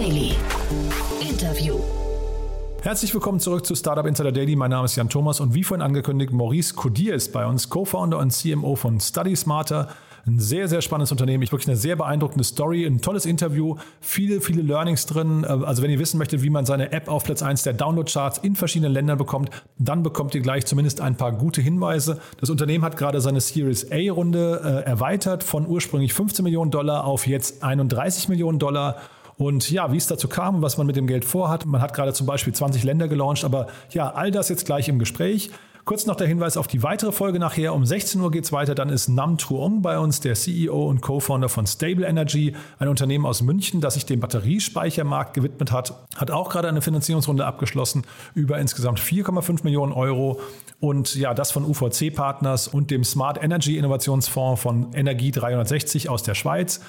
Daily. Interview. Herzlich willkommen zurück zu Startup Insider Daily. Mein Name ist Jan Thomas und wie vorhin angekündigt, Maurice Codier ist bei uns, Co-Founder und CMO von Study Smarter. Ein sehr, sehr spannendes Unternehmen. Ich wirklich eine sehr beeindruckende Story, ein tolles Interview, viele, viele Learnings drin. Also wenn ihr wissen möchtet, wie man seine App auf Platz 1 der Download-Charts in verschiedenen Ländern bekommt, dann bekommt ihr gleich zumindest ein paar gute Hinweise. Das Unternehmen hat gerade seine Series A-Runde äh, erweitert von ursprünglich 15 Millionen Dollar auf jetzt 31 Millionen Dollar. Und ja, wie es dazu kam was man mit dem Geld vorhat. Man hat gerade zum Beispiel 20 Länder gelauncht, aber ja, all das jetzt gleich im Gespräch. Kurz noch der Hinweis auf die weitere Folge nachher. Um 16 Uhr geht es weiter. Dann ist Nam Truong bei uns, der CEO und Co-Founder von Stable Energy, ein Unternehmen aus München, das sich dem Batteriespeichermarkt gewidmet hat. Hat auch gerade eine Finanzierungsrunde abgeschlossen über insgesamt 4,5 Millionen Euro. Und ja, das von UVC-Partners und dem Smart Energy Innovationsfonds von Energie 360 aus der Schweiz.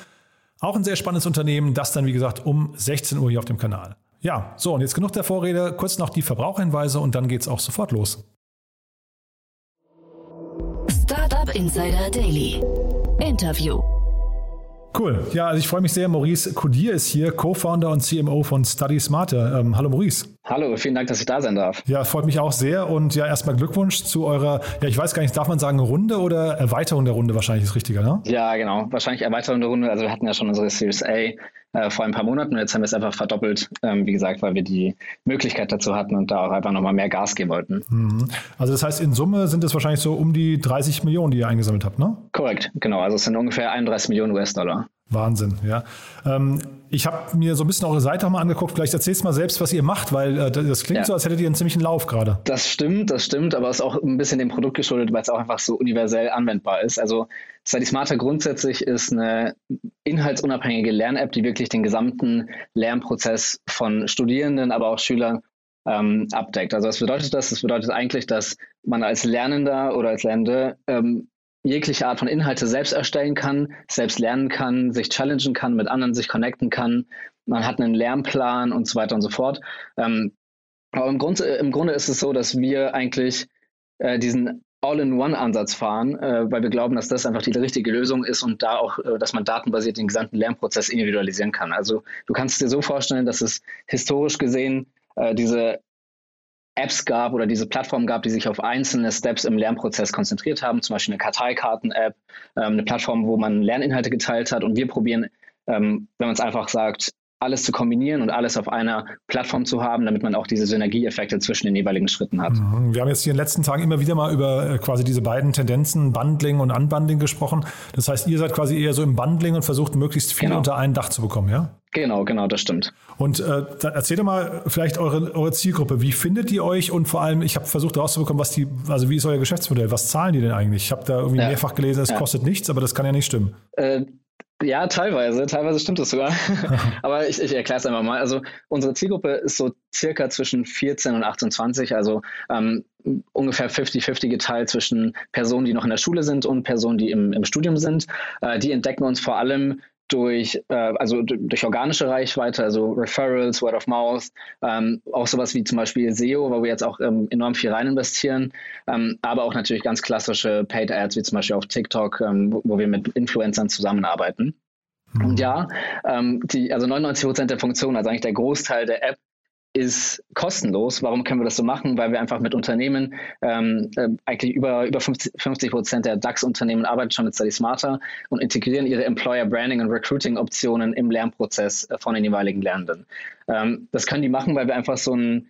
Auch ein sehr spannendes Unternehmen, das dann wie gesagt um 16 Uhr hier auf dem Kanal. Ja, so und jetzt genug der Vorrede, kurz noch die Verbraucherhinweise und dann geht es auch sofort los. Startup Insider Daily. Interview. Cool. Ja, also ich freue mich sehr. Maurice Codier ist hier, Co-Founder und CMO von Study Smarter. Ähm, hallo Maurice. Hallo, vielen Dank, dass ich da sein darf. Ja, freut mich auch sehr. Und ja, erstmal Glückwunsch zu eurer, ja, ich weiß gar nicht, darf man sagen Runde oder Erweiterung der Runde wahrscheinlich ist richtiger, ne? Ja, genau. Wahrscheinlich Erweiterung der Runde. Also wir hatten ja schon unsere Series A äh, vor ein paar Monaten und jetzt haben wir es einfach verdoppelt, ähm, wie gesagt, weil wir die Möglichkeit dazu hatten und da auch einfach nochmal mehr Gas geben wollten. Mhm. Also das heißt, in Summe sind es wahrscheinlich so um die 30 Millionen, die ihr eingesammelt habt, ne? Korrekt, genau. Also es sind ungefähr 31 Millionen US-Dollar. Wahnsinn, ja. Ähm, ich habe mir so ein bisschen eure Seite auch mal angeguckt. Vielleicht erzählst du mal selbst, was ihr macht, weil äh, das klingt ja. so, als hättet ihr einen ziemlichen Lauf gerade. Das stimmt, das stimmt, aber es ist auch ein bisschen dem Produkt geschuldet, weil es auch einfach so universell anwendbar ist. Also Study Smarter grundsätzlich ist eine inhaltsunabhängige Lern-App, die wirklich den gesamten Lernprozess von Studierenden, aber auch Schülern ähm, abdeckt. Also was bedeutet das? Das bedeutet eigentlich, dass man als Lernender oder als Lernende ähm, jegliche Art von Inhalte selbst erstellen kann, selbst lernen kann, sich challengen kann, mit anderen sich connecten kann. Man hat einen Lernplan und so weiter und so fort. Ähm, aber im Grunde, im Grunde ist es so, dass wir eigentlich äh, diesen All-in-One-Ansatz fahren, äh, weil wir glauben, dass das einfach die richtige Lösung ist und da auch, äh, dass man datenbasiert den gesamten Lernprozess individualisieren kann. Also du kannst dir so vorstellen, dass es historisch gesehen äh, diese Apps gab oder diese Plattformen gab, die sich auf einzelne Steps im Lernprozess konzentriert haben, zum Beispiel eine Karteikarten-App, ähm, eine Plattform, wo man Lerninhalte geteilt hat. Und wir probieren, ähm, wenn man es einfach sagt, alles zu kombinieren und alles auf einer Plattform zu haben, damit man auch diese Synergieeffekte zwischen den jeweiligen Schritten hat. Wir haben jetzt hier in den letzten Tagen immer wieder mal über äh, quasi diese beiden Tendenzen, Bundling und Unbundling gesprochen. Das heißt, ihr seid quasi eher so im Bundling und versucht möglichst viel genau. unter ein Dach zu bekommen, ja? Genau, genau, das stimmt. Und äh, erzähl doch mal vielleicht eure, eure Zielgruppe. Wie findet ihr euch? Und vor allem, ich habe versucht herauszubekommen, was die, also wie ist euer Geschäftsmodell? Was zahlen die denn eigentlich? Ich habe da irgendwie ja. mehrfach gelesen, es ja. kostet nichts, aber das kann ja nicht stimmen. Äh, ja, teilweise. Teilweise stimmt das sogar. Aber ich, ich erkläre es einfach mal. Also unsere Zielgruppe ist so circa zwischen 14 und 28, also ähm, ungefähr 50-50 geteilt zwischen Personen, die noch in der Schule sind und Personen, die im, im Studium sind. Äh, die entdecken uns vor allem durch, äh, also durch organische Reichweite, also Referrals, Word of Mouth, ähm, auch sowas wie zum Beispiel SEO, wo wir jetzt auch ähm, enorm viel rein investieren, ähm, aber auch natürlich ganz klassische Paid Ads, wie zum Beispiel auf TikTok, ähm, wo, wo, wir mit Influencern zusammenarbeiten. Mhm. Und ja, ähm, die, also 99 Prozent der Funktionen, also eigentlich der Großteil der App, ist kostenlos. Warum können wir das so machen? Weil wir einfach mit Unternehmen, ähm, äh, eigentlich über, über 50 Prozent der DAX-Unternehmen arbeiten schon mit Study Smarter und integrieren ihre Employer Branding und Recruiting Optionen im Lernprozess äh, von den jeweiligen Lernenden. Ähm, das können die machen, weil wir einfach so ein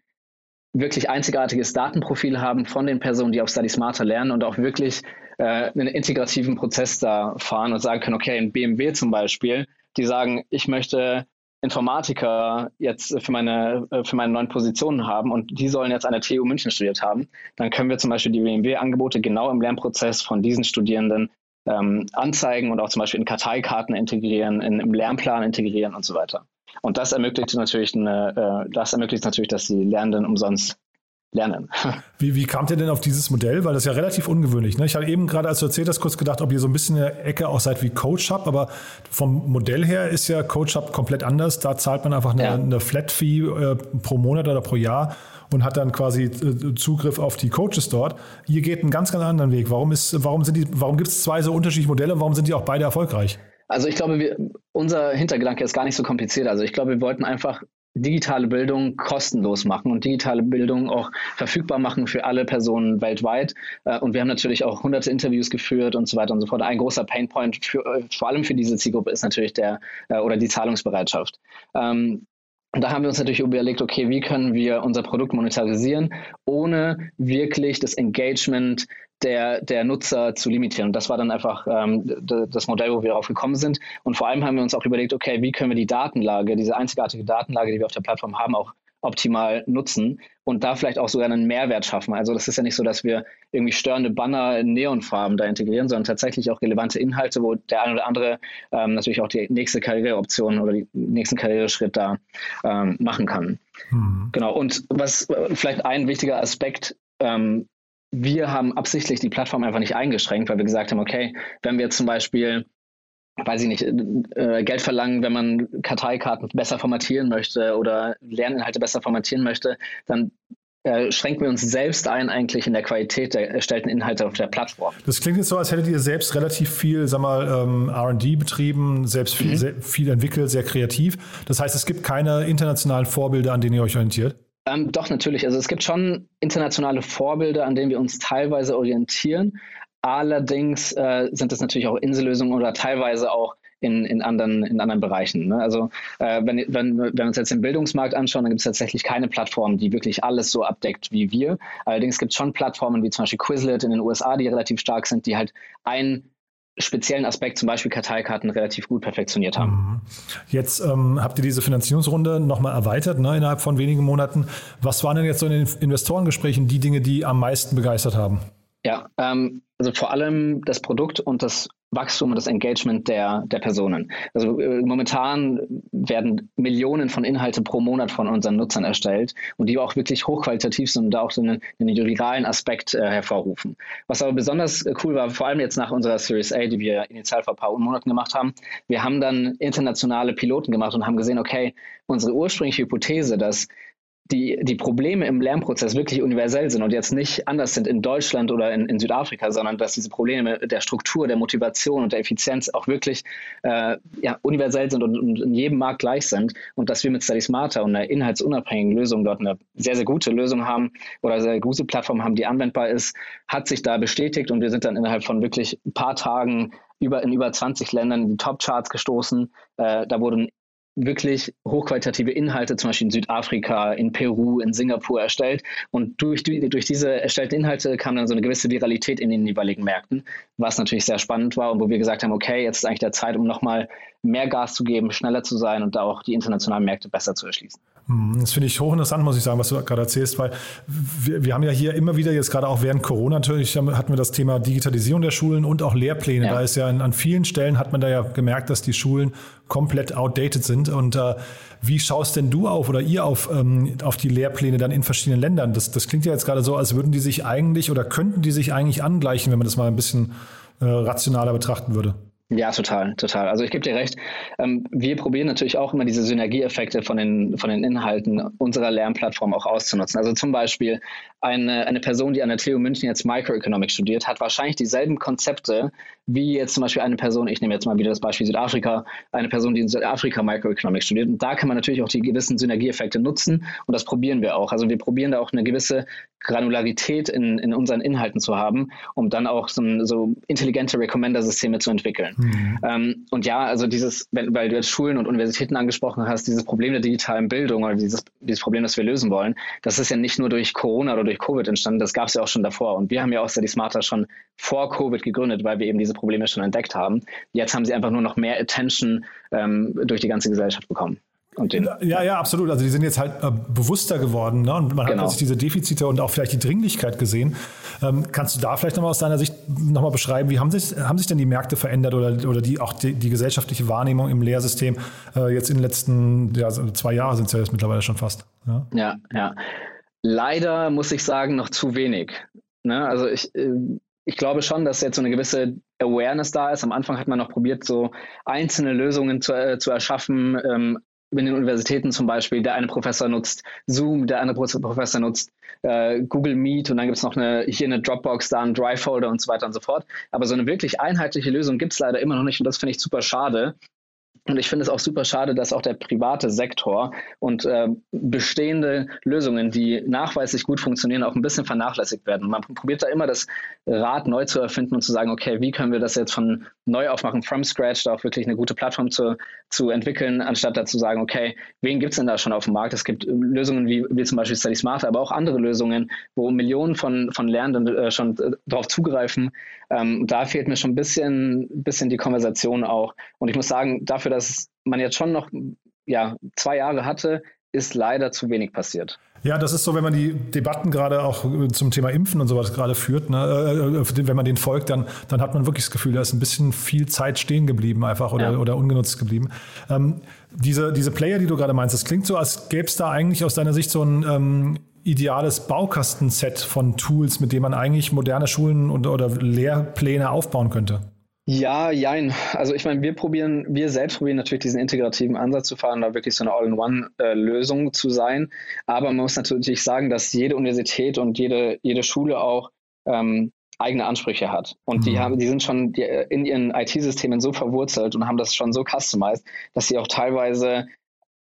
wirklich einzigartiges Datenprofil haben von den Personen, die auf Study Smarter lernen und auch wirklich äh, einen integrativen Prozess da fahren und sagen können, okay, in BMW zum Beispiel, die sagen, ich möchte Informatiker jetzt für meine, äh, für meine neuen Positionen haben und die sollen jetzt an der TU München studiert haben, dann können wir zum Beispiel die BMW-Angebote genau im Lernprozess von diesen Studierenden ähm, anzeigen und auch zum Beispiel in Karteikarten integrieren, in, im Lernplan integrieren und so weiter. Und das ermöglicht natürlich, eine, äh, das ermöglicht natürlich, dass die Lernenden umsonst lernen. Wie, wie kamt ihr denn auf dieses Modell? Weil das ist ja relativ ungewöhnlich. Ne? Ich habe eben gerade, als du erzählt hast, kurz gedacht, ob ihr so ein bisschen eine Ecke auch seid wie Coach Hub, aber vom Modell her ist ja Coach Hub komplett anders. Da zahlt man einfach eine, ja. eine Flat Fee äh, pro Monat oder pro Jahr und hat dann quasi äh, Zugriff auf die Coaches dort. Ihr geht einen ganz, ganz anderen Weg. Warum, ist, warum, warum gibt es zwei so unterschiedliche Modelle? Warum sind die auch beide erfolgreich? Also ich glaube, wir, unser Hintergedanke ist gar nicht so kompliziert. Also ich glaube, wir wollten einfach digitale Bildung kostenlos machen und digitale Bildung auch verfügbar machen für alle Personen weltweit. Äh, und wir haben natürlich auch hunderte Interviews geführt und so weiter und so fort. Ein großer Painpoint für, äh, vor allem für diese Zielgruppe ist natürlich der äh, oder die Zahlungsbereitschaft. Ähm, und da haben wir uns natürlich überlegt, okay, wie können wir unser Produkt monetarisieren, ohne wirklich das Engagement der, der Nutzer zu limitieren. Und das war dann einfach ähm, das Modell, wo wir darauf gekommen sind. Und vor allem haben wir uns auch überlegt, okay, wie können wir die Datenlage, diese einzigartige Datenlage, die wir auf der Plattform haben, auch optimal nutzen und da vielleicht auch sogar einen Mehrwert schaffen. Also das ist ja nicht so, dass wir irgendwie störende Banner in Neonfarben da integrieren, sondern tatsächlich auch relevante Inhalte, wo der eine oder andere ähm, natürlich auch die nächste Karriereoption oder den nächsten Karriereschritt da ähm, machen kann. Mhm. Genau. Und was vielleicht ein wichtiger Aspekt ähm, wir haben absichtlich die Plattform einfach nicht eingeschränkt, weil wir gesagt haben, okay, wenn wir zum Beispiel, weiß ich nicht, äh, Geld verlangen, wenn man Karteikarten besser formatieren möchte oder Lerninhalte besser formatieren möchte, dann äh, schränken wir uns selbst ein eigentlich in der Qualität der erstellten Inhalte auf der Plattform. Das klingt jetzt so, als hättet ihr selbst relativ viel, sag mal, ähm, R&D betrieben, selbst viel, mhm. sehr, viel entwickelt, sehr kreativ. Das heißt, es gibt keine internationalen Vorbilder, an denen ihr euch orientiert? Ähm, doch, natürlich. Also es gibt schon internationale Vorbilder, an denen wir uns teilweise orientieren. Allerdings äh, sind es natürlich auch Insellösungen oder teilweise auch in, in, anderen, in anderen Bereichen. Ne? Also äh, wenn, wenn, wenn wir uns jetzt den Bildungsmarkt anschauen, dann gibt es tatsächlich keine Plattform, die wirklich alles so abdeckt wie wir. Allerdings gibt es schon Plattformen wie zum Beispiel Quizlet in den USA, die relativ stark sind, die halt ein speziellen Aspekt, zum Beispiel Karteikarten, relativ gut perfektioniert haben. Mhm. Jetzt ähm, habt ihr diese Finanzierungsrunde nochmal erweitert, ne, innerhalb von wenigen Monaten. Was waren denn jetzt so in den Investorengesprächen die Dinge, die am meisten begeistert haben? Ja, ähm, also vor allem das Produkt und das Wachstum und das Engagement der, der Personen. Also äh, momentan werden Millionen von Inhalten pro Monat von unseren Nutzern erstellt und die auch wirklich hochqualitativ sind und da auch so einen, einen viralen Aspekt äh, hervorrufen. Was aber besonders äh, cool war, vor allem jetzt nach unserer Series A, die wir initial vor ein paar Monaten gemacht haben, wir haben dann internationale Piloten gemacht und haben gesehen, okay, unsere ursprüngliche Hypothese, dass die, die Probleme im Lernprozess wirklich universell sind und jetzt nicht anders sind in Deutschland oder in, in Südafrika, sondern dass diese Probleme der Struktur, der Motivation und der Effizienz auch wirklich äh, ja, universell sind und, und, in jedem Markt gleich sind und dass wir mit Study Smarter und einer inhaltsunabhängigen Lösung dort eine sehr, sehr gute Lösung haben oder sehr gute Plattform haben, die anwendbar ist, hat sich da bestätigt und wir sind dann innerhalb von wirklich ein paar Tagen über, in über 20 Ländern in die Top-Charts gestoßen. Äh, da wurden wirklich hochqualitative Inhalte, zum Beispiel in Südafrika, in Peru, in Singapur erstellt. Und durch, durch diese erstellten Inhalte kam dann so eine gewisse Viralität in den jeweiligen Märkten, was natürlich sehr spannend war und wo wir gesagt haben, okay, jetzt ist eigentlich der Zeit, um nochmal mehr Gas zu geben, schneller zu sein und da auch die internationalen Märkte besser zu erschließen. Hm, das finde ich hochinteressant, muss ich sagen, was du gerade erzählst, weil wir, wir, haben ja hier immer wieder jetzt gerade auch während Corona natürlich hatten wir das Thema Digitalisierung der Schulen und auch Lehrpläne. Ja. Da ist ja an, an vielen Stellen hat man da ja gemerkt, dass die Schulen komplett outdated sind. Und äh, wie schaust denn du auf oder ihr auf, ähm, auf die Lehrpläne dann in verschiedenen Ländern? Das, das klingt ja jetzt gerade so, als würden die sich eigentlich oder könnten die sich eigentlich angleichen, wenn man das mal ein bisschen äh, rationaler betrachten würde. Ja, total, total. Also ich gebe dir recht. Ähm, wir probieren natürlich auch immer diese Synergieeffekte von den, von den Inhalten unserer Lernplattform auch auszunutzen. Also zum Beispiel eine, eine Person, die an der TU München jetzt Microeconomics studiert, hat wahrscheinlich dieselben Konzepte wie jetzt zum Beispiel eine Person, ich nehme jetzt mal wieder das Beispiel Südafrika, eine Person, die in Südafrika Microeconomics studiert. Und da kann man natürlich auch die gewissen Synergieeffekte nutzen und das probieren wir auch. Also wir probieren da auch eine gewisse Granularität in, in unseren Inhalten zu haben, um dann auch so, so intelligente Recommender-Systeme zu entwickeln. Mhm. Ähm, und ja, also dieses, weil du jetzt Schulen und Universitäten angesprochen hast, dieses Problem der digitalen Bildung oder dieses, dieses Problem, das wir lösen wollen, das ist ja nicht nur durch Corona oder durch Covid entstanden, das gab es ja auch schon davor. Und wir haben ja auch Study Smarter schon vor Covid gegründet, weil wir eben diese Probleme schon entdeckt haben. Jetzt haben sie einfach nur noch mehr Attention ähm, durch die ganze Gesellschaft bekommen. ja, ja, absolut. Also die sind jetzt halt äh, bewusster geworden ne? und man genau. hat sich diese Defizite und auch vielleicht die Dringlichkeit gesehen. Ähm, kannst du da vielleicht nochmal aus deiner Sicht nochmal beschreiben, wie haben sich, haben sich denn die Märkte verändert oder, oder die, auch die, die gesellschaftliche Wahrnehmung im Lehrsystem äh, jetzt in den letzten ja, zwei Jahren sind es ja jetzt mittlerweile schon fast. Ja, ja. ja. Leider muss ich sagen, noch zu wenig. Ne? Also ich, äh, ich glaube schon, dass jetzt so eine gewisse Awareness da ist. Am Anfang hat man noch probiert, so einzelne Lösungen zu, äh, zu erschaffen, ähm, in den Universitäten zum Beispiel, der eine Professor nutzt Zoom, der andere Professor nutzt äh, Google Meet und dann gibt es noch eine, hier eine Dropbox, da ein Drive-Folder und so weiter und so fort. Aber so eine wirklich einheitliche Lösung gibt es leider immer noch nicht und das finde ich super schade. Und ich finde es auch super schade, dass auch der private Sektor und äh, bestehende Lösungen, die nachweislich gut funktionieren, auch ein bisschen vernachlässigt werden. Man probiert da immer das Rad neu zu erfinden und zu sagen, okay, wie können wir das jetzt von neu aufmachen, from scratch, da auch wirklich eine gute Plattform zu, zu entwickeln, anstatt da zu sagen, okay, wen gibt es denn da schon auf dem Markt? Es gibt Lösungen wie, wie zum Beispiel Study Smart, aber auch andere Lösungen, wo Millionen von, von Lernenden äh, schon äh, darauf zugreifen. Ähm, da fehlt mir schon ein bisschen, bisschen die Konversation auch. Und ich muss sagen, dafür, dass man jetzt schon noch ja, zwei Jahre hatte, ist leider zu wenig passiert. Ja, das ist so, wenn man die Debatten gerade auch zum Thema Impfen und sowas gerade führt, ne, äh, wenn man den folgt, dann, dann hat man wirklich das Gefühl, da ist ein bisschen viel Zeit stehen geblieben einfach oder, ja. oder ungenutzt geblieben. Ähm, diese, diese Player, die du gerade meinst, das klingt so, als gäbe es da eigentlich aus deiner Sicht so ein ähm, ideales Baukastenset von Tools, mit dem man eigentlich moderne Schulen und, oder Lehrpläne aufbauen könnte. Ja, jein. Also ich meine, wir probieren, wir selbst probieren natürlich diesen integrativen Ansatz zu fahren, da wirklich so eine All-in-One-Lösung äh, zu sein. Aber man muss natürlich sagen, dass jede Universität und jede, jede Schule auch ähm, eigene Ansprüche hat. Und mhm. die haben, die sind schon äh, in ihren IT-Systemen so verwurzelt und haben das schon so customized, dass sie auch teilweise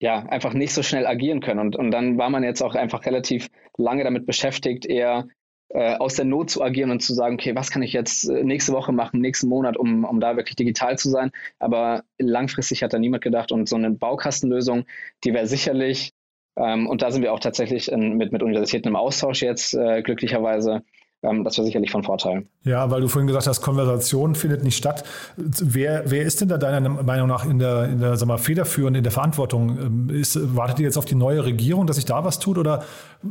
ja einfach nicht so schnell agieren können. Und, und dann war man jetzt auch einfach relativ lange damit beschäftigt, eher äh, aus der Not zu agieren und zu sagen, okay, was kann ich jetzt äh, nächste Woche machen, nächsten Monat, um, um da wirklich digital zu sein. Aber langfristig hat da niemand gedacht und so eine Baukastenlösung, die wäre sicherlich, ähm, und da sind wir auch tatsächlich in, mit, mit Universitäten im Austausch jetzt, äh, glücklicherweise, das wäre sicherlich von Vorteil. Ja, weil du vorhin gesagt hast, Konversation findet nicht statt. Wer, wer ist denn da deiner Meinung nach in der, in der sag mal, federführend, in der Verantwortung? Ähm, ist, wartet ihr jetzt auf die neue Regierung, dass sich da was tut? Oder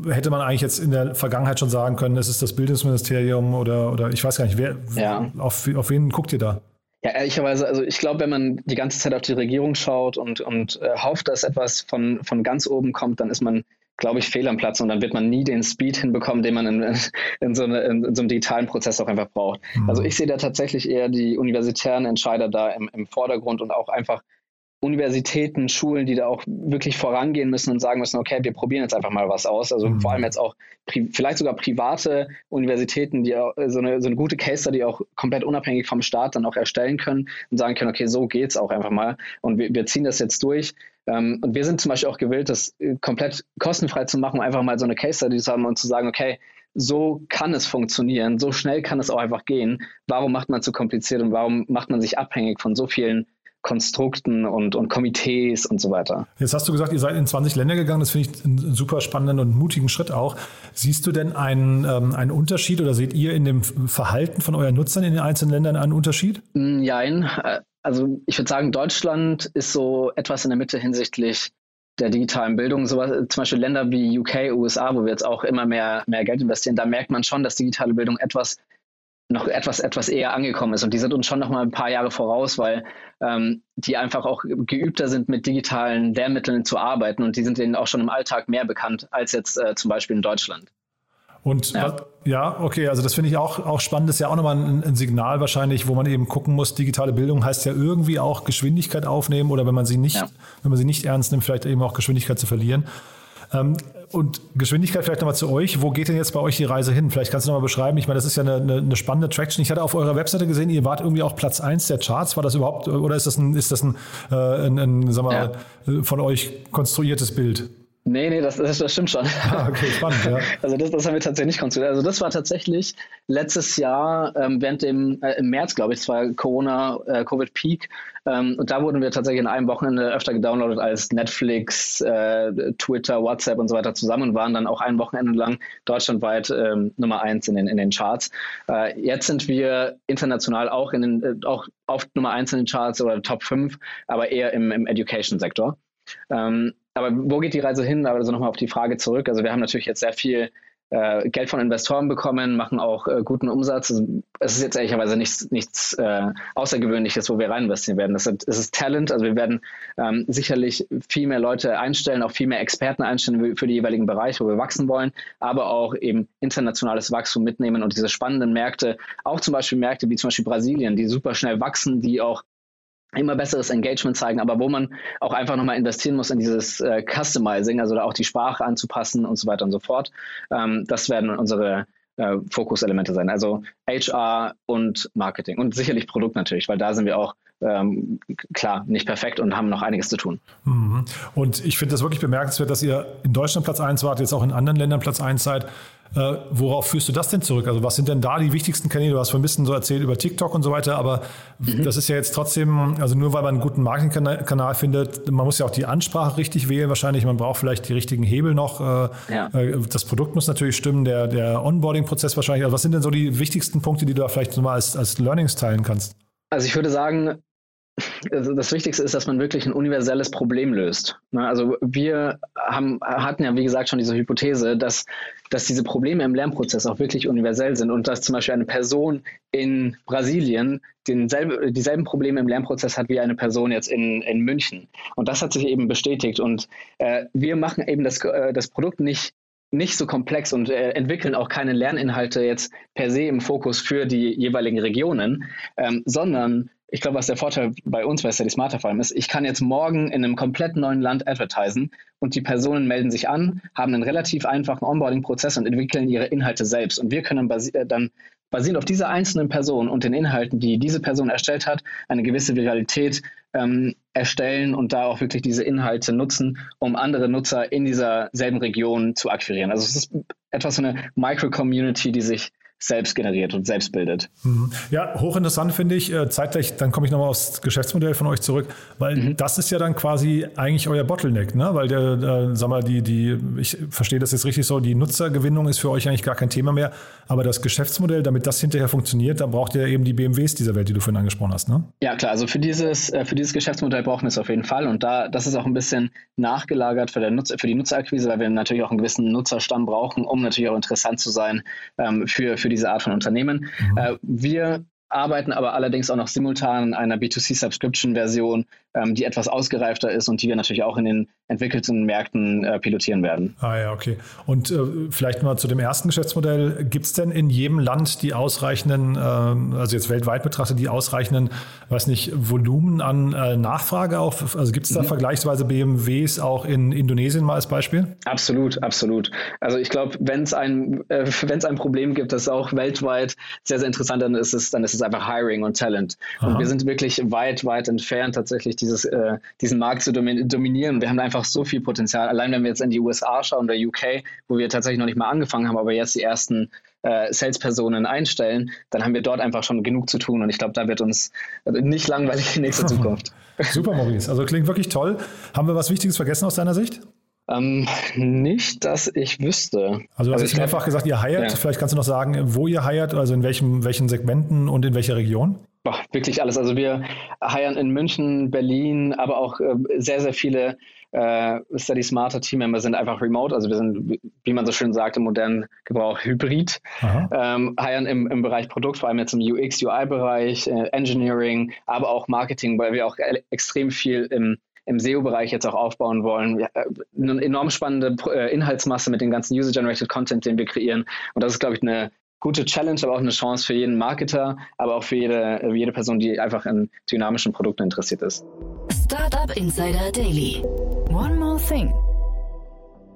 hätte man eigentlich jetzt in der Vergangenheit schon sagen können, es ist das Bildungsministerium oder, oder ich weiß gar nicht, wer, ja. auf, auf wen guckt ihr da? Ja, ehrlicherweise, also ich glaube, wenn man die ganze Zeit auf die Regierung schaut und, und äh, hofft, dass etwas von, von ganz oben kommt, dann ist man glaube ich, fehl am Platz und dann wird man nie den Speed hinbekommen, den man in, in, so, eine, in so, einem digitalen Prozess auch einfach braucht. Mhm. Also ich sehe da tatsächlich eher die universitären Entscheider da im, im Vordergrund und auch einfach Universitäten, Schulen, die da auch wirklich vorangehen müssen und sagen müssen, okay, wir probieren jetzt einfach mal was aus. Also mhm. vor allem jetzt auch vielleicht sogar private Universitäten, die auch so eine, so eine gute Case die auch komplett unabhängig vom Staat dann auch erstellen können und sagen können, okay, so geht's auch einfach mal und wir, wir ziehen das jetzt durch. Ähm, und wir sind zum Beispiel auch gewillt, das äh, komplett kostenfrei zu machen, einfach mal so eine Case Study zu haben und zu sagen, okay, so kann es funktionieren, so schnell kann es auch einfach gehen. Warum macht man es so kompliziert und warum macht man sich abhängig von so vielen Konstrukten und, und Komitees und so weiter. Jetzt hast du gesagt, ihr seid in 20 Länder gegangen. Das finde ich einen super spannenden und mutigen Schritt auch. Siehst du denn einen, ähm, einen Unterschied oder seht ihr in dem Verhalten von euren Nutzern in den einzelnen Ländern einen Unterschied? Nein. Äh, also ich würde sagen, Deutschland ist so etwas in der Mitte hinsichtlich der digitalen Bildung, sowas, zum Beispiel Länder wie UK, USA, wo wir jetzt auch immer mehr, mehr Geld investieren, da merkt man schon, dass digitale Bildung etwas noch etwas, etwas eher angekommen ist. Und die sind uns schon noch mal ein paar Jahre voraus, weil ähm, die einfach auch geübter sind, mit digitalen Lehrmitteln zu arbeiten. Und die sind denen auch schon im Alltag mehr bekannt als jetzt äh, zum Beispiel in Deutschland. Und ja, ja okay, also das finde ich auch, auch spannend. Das ist ja auch nochmal ein, ein, Signal wahrscheinlich, wo man eben gucken muss, digitale Bildung heißt ja irgendwie auch Geschwindigkeit aufnehmen oder wenn man sie nicht, ja. wenn man sie nicht ernst nimmt, vielleicht eben auch Geschwindigkeit zu verlieren. Ähm, und Geschwindigkeit vielleicht nochmal zu euch. Wo geht denn jetzt bei euch die Reise hin? Vielleicht kannst du nochmal beschreiben. Ich meine, das ist ja eine, eine, spannende Traction. Ich hatte auf eurer Webseite gesehen, ihr wart irgendwie auch Platz 1 der Charts. War das überhaupt, oder ist das ein, ist das ein, äh, ein, ein sag mal, ja. von euch konstruiertes Bild? Nee, nee, das, das, das stimmt schon. Ah, okay, spannend, ja. Also das, das haben wir tatsächlich nicht konstruiert. Also das war tatsächlich letztes Jahr ähm, während dem, äh, im März, glaube ich, es war Corona, äh, Covid-Peak. Ähm, und da wurden wir tatsächlich in einem Wochenende öfter gedownloadet als Netflix, äh, Twitter, WhatsApp und so weiter zusammen und waren dann auch ein Wochenende lang deutschlandweit ähm, Nummer eins in den, in den Charts. Äh, jetzt sind wir international auch, in den, äh, auch oft Nummer eins in den Charts oder Top 5, aber eher im, im Education-Sektor. Ähm, aber wo geht die Reise hin? Also nochmal auf die Frage zurück. Also wir haben natürlich jetzt sehr viel äh, Geld von Investoren bekommen, machen auch äh, guten Umsatz. Also es ist jetzt ehrlicherweise nichts, nichts äh, Außergewöhnliches, wo wir rein investieren werden. Das ist, das ist Talent. Also wir werden ähm, sicherlich viel mehr Leute einstellen, auch viel mehr Experten einstellen für die jeweiligen Bereiche, wo wir wachsen wollen, aber auch eben internationales Wachstum mitnehmen und diese spannenden Märkte, auch zum Beispiel Märkte wie zum Beispiel Brasilien, die super schnell wachsen, die auch immer besseres Engagement zeigen, aber wo man auch einfach nochmal investieren muss in dieses äh, Customizing, also da auch die Sprache anzupassen und so weiter und so fort. Ähm, das werden unsere äh, Fokuselemente sein. Also HR und Marketing und sicherlich Produkt natürlich, weil da sind wir auch ähm, klar nicht perfekt und haben noch einiges zu tun. Mhm. Und ich finde das wirklich bemerkenswert, dass ihr in Deutschland Platz 1 wart, jetzt auch in anderen Ländern Platz 1 seid. Äh, worauf führst du das denn zurück? Also was sind denn da die wichtigsten Kanäle? Du hast vorhin ein bisschen so erzählt über TikTok und so weiter, aber mhm. das ist ja jetzt trotzdem, also nur weil man einen guten Marketingkanal findet, man muss ja auch die Ansprache richtig wählen wahrscheinlich, man braucht vielleicht die richtigen Hebel noch. Äh, ja. Äh, das Produkt muss natürlich stimmen, der, der Onboarding-Prozess wahrscheinlich. Also was sind denn so die wichtigsten Punkte, die du da vielleicht mal als, als Learnings teilen kannst? Also ich würde sagen, also das Wichtigste ist, dass man wirklich ein universelles Problem löst. Ne, also wir haben, hatten ja, wie gesagt, schon diese Hypothese, dass, dass diese Probleme im Lernprozess auch wirklich universell sind und dass zum Beispiel eine Person in Brasilien denselbe, dieselben Probleme im Lernprozess hat wie eine Person jetzt in, in München. Und das hat sich eben bestätigt. Und äh, wir machen eben das, äh, das Produkt nicht nicht so komplex und äh, entwickeln auch keine Lerninhalte jetzt per se im Fokus für die jeweiligen Regionen, ähm, sondern ich glaube, was der Vorteil bei uns bei Steady Smarter vor allem ist, ich kann jetzt morgen in einem komplett neuen Land advertisen und die Personen melden sich an, haben einen relativ einfachen Onboarding-Prozess und entwickeln ihre Inhalte selbst. Und wir können basi äh, dann basierend auf dieser einzelnen Person und den Inhalten, die diese Person erstellt hat, eine gewisse Viralität ähm, erstellen und da auch wirklich diese Inhalte nutzen, um andere Nutzer in dieser selben Region zu akquirieren. Also es ist etwas so eine Micro-Community, die sich selbst generiert und selbst bildet. Mhm. Ja, hochinteressant finde ich. Äh, zeitgleich, dann komme ich nochmal aufs Geschäftsmodell von euch zurück, weil mhm. das ist ja dann quasi eigentlich euer Bottleneck, ne? Weil der, äh, sag mal, die, die, ich verstehe das jetzt richtig so, die Nutzergewinnung ist für euch eigentlich gar kein Thema mehr. Aber das Geschäftsmodell, damit das hinterher funktioniert, da braucht ihr eben die BMWs dieser Welt, die du vorhin angesprochen hast, ne? Ja, klar. Also für dieses, äh, für dieses Geschäftsmodell brauchen wir es auf jeden Fall. Und da, das ist auch ein bisschen nachgelagert für, der Nutzer, für die Nutzerakquise, weil wir natürlich auch einen gewissen Nutzerstamm brauchen, um natürlich auch interessant zu sein ähm, für, für diese Art von Unternehmen. Mhm. Äh, wir arbeiten aber allerdings auch noch simultan in einer B2C-Subscription-Version, ähm, die etwas ausgereifter ist und die wir natürlich auch in den entwickelten Märkten äh, pilotieren werden. Ah ja, okay. Und äh, vielleicht mal zu dem ersten Geschäftsmodell. Gibt es denn in jedem Land die ausreichenden, äh, also jetzt weltweit betrachtet, die ausreichenden, weiß nicht, Volumen an äh, Nachfrage auch? Also gibt es da mhm. vergleichsweise BMWs auch in Indonesien mal als Beispiel? Absolut, absolut. Also ich glaube, wenn es ein, äh, ein Problem gibt, das auch weltweit sehr, sehr interessant dann ist, es, dann ist es einfach Hiring und Talent. Aha. Und wir sind wirklich weit, weit entfernt, tatsächlich dieses, äh, diesen Markt zu dominieren. Wir haben einfach so viel Potenzial. Allein wenn wir jetzt in die USA schauen oder UK, wo wir tatsächlich noch nicht mal angefangen haben, aber jetzt die ersten äh, Salespersonen einstellen, dann haben wir dort einfach schon genug zu tun. Und ich glaube, da wird uns nicht langweilig in nächster Zukunft. Super, Maurice. Also klingt wirklich toll. Haben wir was Wichtiges vergessen aus deiner Sicht? Ähm, nicht, dass ich wüsste. Also du hast also mehrfach gesagt, ihr heiert. Ja. Vielleicht kannst du noch sagen, wo ihr heiert, also in welchem, welchen Segmenten und in welcher Region? Boah, wirklich alles. Also wir heiern in München, Berlin, aber auch äh, sehr, sehr viele äh, Study Smarter Teammember sind einfach remote. Also wir sind, wie man so schön sagt, im modernen Gebrauch hybrid. Ähm, heiern im, im Bereich Produkt, vor allem jetzt im UX, UI-Bereich, äh, Engineering, aber auch Marketing, weil wir auch extrem viel im im SEO-Bereich jetzt auch aufbauen wollen. Ja, äh, eine enorm spannende äh, Inhaltsmasse mit dem ganzen User-Generated Content, den wir kreieren. Und das ist, glaube ich, eine gute Challenge, aber auch eine Chance für jeden Marketer, aber auch für jede, jede Person, die einfach in dynamischen Produkten interessiert ist. Startup Insider Daily. One more thing.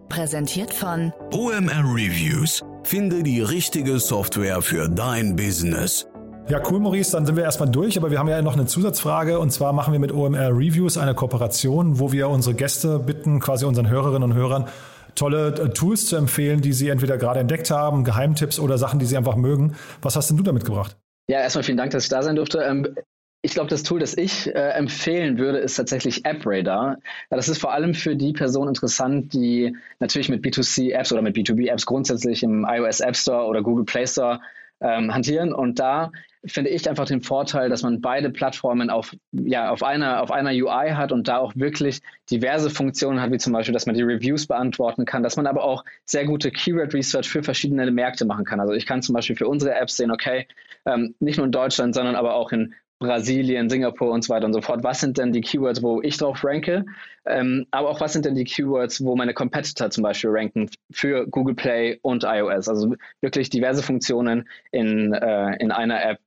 Präsentiert von OMR Reviews. Finde die richtige Software für dein Business. Ja, cool, Maurice. Dann sind wir erstmal durch, aber wir haben ja noch eine Zusatzfrage und zwar machen wir mit OMR Reviews eine Kooperation, wo wir unsere Gäste bitten, quasi unseren Hörerinnen und Hörern, tolle äh, Tools zu empfehlen, die sie entweder gerade entdeckt haben, Geheimtipps oder Sachen, die sie einfach mögen. Was hast denn du damit gebracht? Ja, erstmal vielen Dank, dass ich da sein durfte. Ähm, ich glaube, das Tool, das ich äh, empfehlen würde, ist tatsächlich AppRadar. das ist vor allem für die Person interessant, die natürlich mit B2C-Apps oder mit B2B-Apps grundsätzlich im iOS App Store oder Google Play Store ähm, hantieren. Und da finde ich einfach den Vorteil, dass man beide Plattformen auf, ja, auf, einer, auf einer UI hat und da auch wirklich diverse Funktionen hat, wie zum Beispiel, dass man die Reviews beantworten kann, dass man aber auch sehr gute Keyword Research für verschiedene Märkte machen kann. Also ich kann zum Beispiel für unsere Apps sehen, okay, ähm, nicht nur in Deutschland, sondern aber auch in Brasilien, Singapur und so weiter und so fort. Was sind denn die Keywords, wo ich drauf ranke? Ähm, aber auch was sind denn die Keywords, wo meine Competitor zum Beispiel ranken für Google Play und iOS? Also wirklich diverse Funktionen in, äh, in einer App,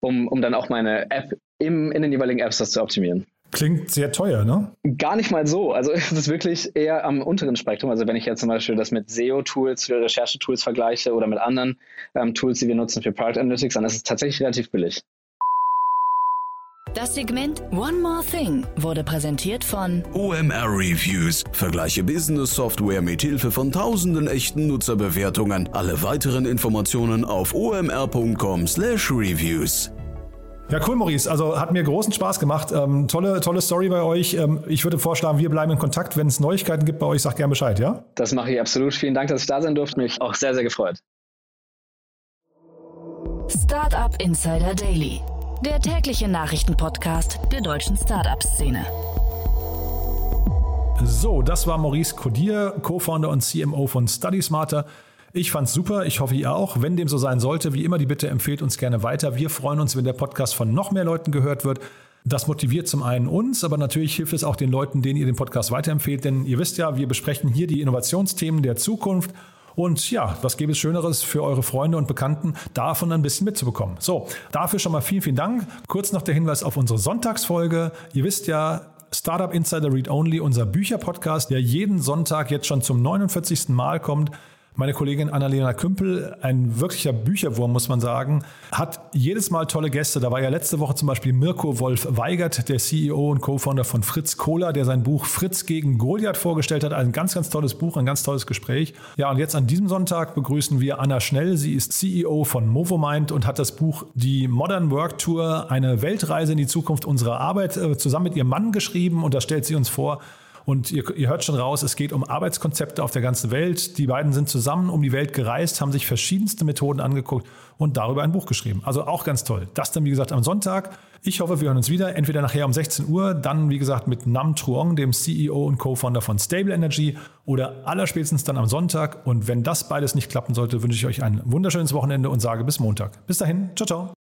um, um dann auch meine App im, in den jeweiligen Apps das zu optimieren. Klingt sehr teuer, ne? Gar nicht mal so. Also es ist wirklich eher am unteren Spektrum. Also wenn ich jetzt zum Beispiel das mit SEO-Tools, für Recherchetools vergleiche oder mit anderen ähm, Tools, die wir nutzen für Product Analytics, dann ist es tatsächlich relativ billig. Das Segment One More Thing wurde präsentiert von OMR Reviews. Vergleiche Business Software mit Hilfe von tausenden echten Nutzerbewertungen. Alle weiteren Informationen auf omr.com/reviews. Ja, cool, Maurice. Also hat mir großen Spaß gemacht. Ähm, tolle, tolle Story bei euch. Ähm, ich würde vorschlagen, wir bleiben in Kontakt. Wenn es Neuigkeiten gibt bei euch, sag gerne Bescheid, ja? Das mache ich absolut. Vielen Dank, dass ich da sein durfte. Mich auch sehr, sehr gefreut. Startup Insider Daily, der tägliche Nachrichtenpodcast der deutschen Startup-Szene. So, das war Maurice Codier, Co-Founder und CMO von Study Smarter. Ich fand's super. Ich hoffe, ihr auch. Wenn dem so sein sollte, wie immer die Bitte, empfehlt uns gerne weiter. Wir freuen uns, wenn der Podcast von noch mehr Leuten gehört wird. Das motiviert zum einen uns, aber natürlich hilft es auch den Leuten, denen ihr den Podcast weiterempfehlt. Denn ihr wisst ja, wir besprechen hier die Innovationsthemen der Zukunft. Und ja, was gäbe es Schöneres für eure Freunde und Bekannten, davon ein bisschen mitzubekommen. So, dafür schon mal vielen, vielen Dank. Kurz noch der Hinweis auf unsere Sonntagsfolge. Ihr wisst ja, Startup Insider Read Only, unser Bücherpodcast, der jeden Sonntag jetzt schon zum 49. Mal kommt. Meine Kollegin Annalena Kümpel, ein wirklicher Bücherwurm, muss man sagen, hat jedes Mal tolle Gäste. Da war ja letzte Woche zum Beispiel Mirko Wolf Weigert, der CEO und Co-Founder von Fritz Kohler, der sein Buch Fritz gegen Goliath vorgestellt hat. Ein ganz, ganz tolles Buch, ein ganz tolles Gespräch. Ja, und jetzt an diesem Sonntag begrüßen wir Anna Schnell. Sie ist CEO von Movomind und hat das Buch Die Modern Work Tour, eine Weltreise in die Zukunft unserer Arbeit, äh, zusammen mit ihrem Mann geschrieben. Und das stellt sie uns vor. Und ihr, ihr, hört schon raus, es geht um Arbeitskonzepte auf der ganzen Welt. Die beiden sind zusammen um die Welt gereist, haben sich verschiedenste Methoden angeguckt und darüber ein Buch geschrieben. Also auch ganz toll. Das dann, wie gesagt, am Sonntag. Ich hoffe, wir hören uns wieder, entweder nachher um 16 Uhr, dann, wie gesagt, mit Nam Truong, dem CEO und Co-Founder von Stable Energy oder allerspätestens dann am Sonntag. Und wenn das beides nicht klappen sollte, wünsche ich euch ein wunderschönes Wochenende und sage bis Montag. Bis dahin, ciao, ciao.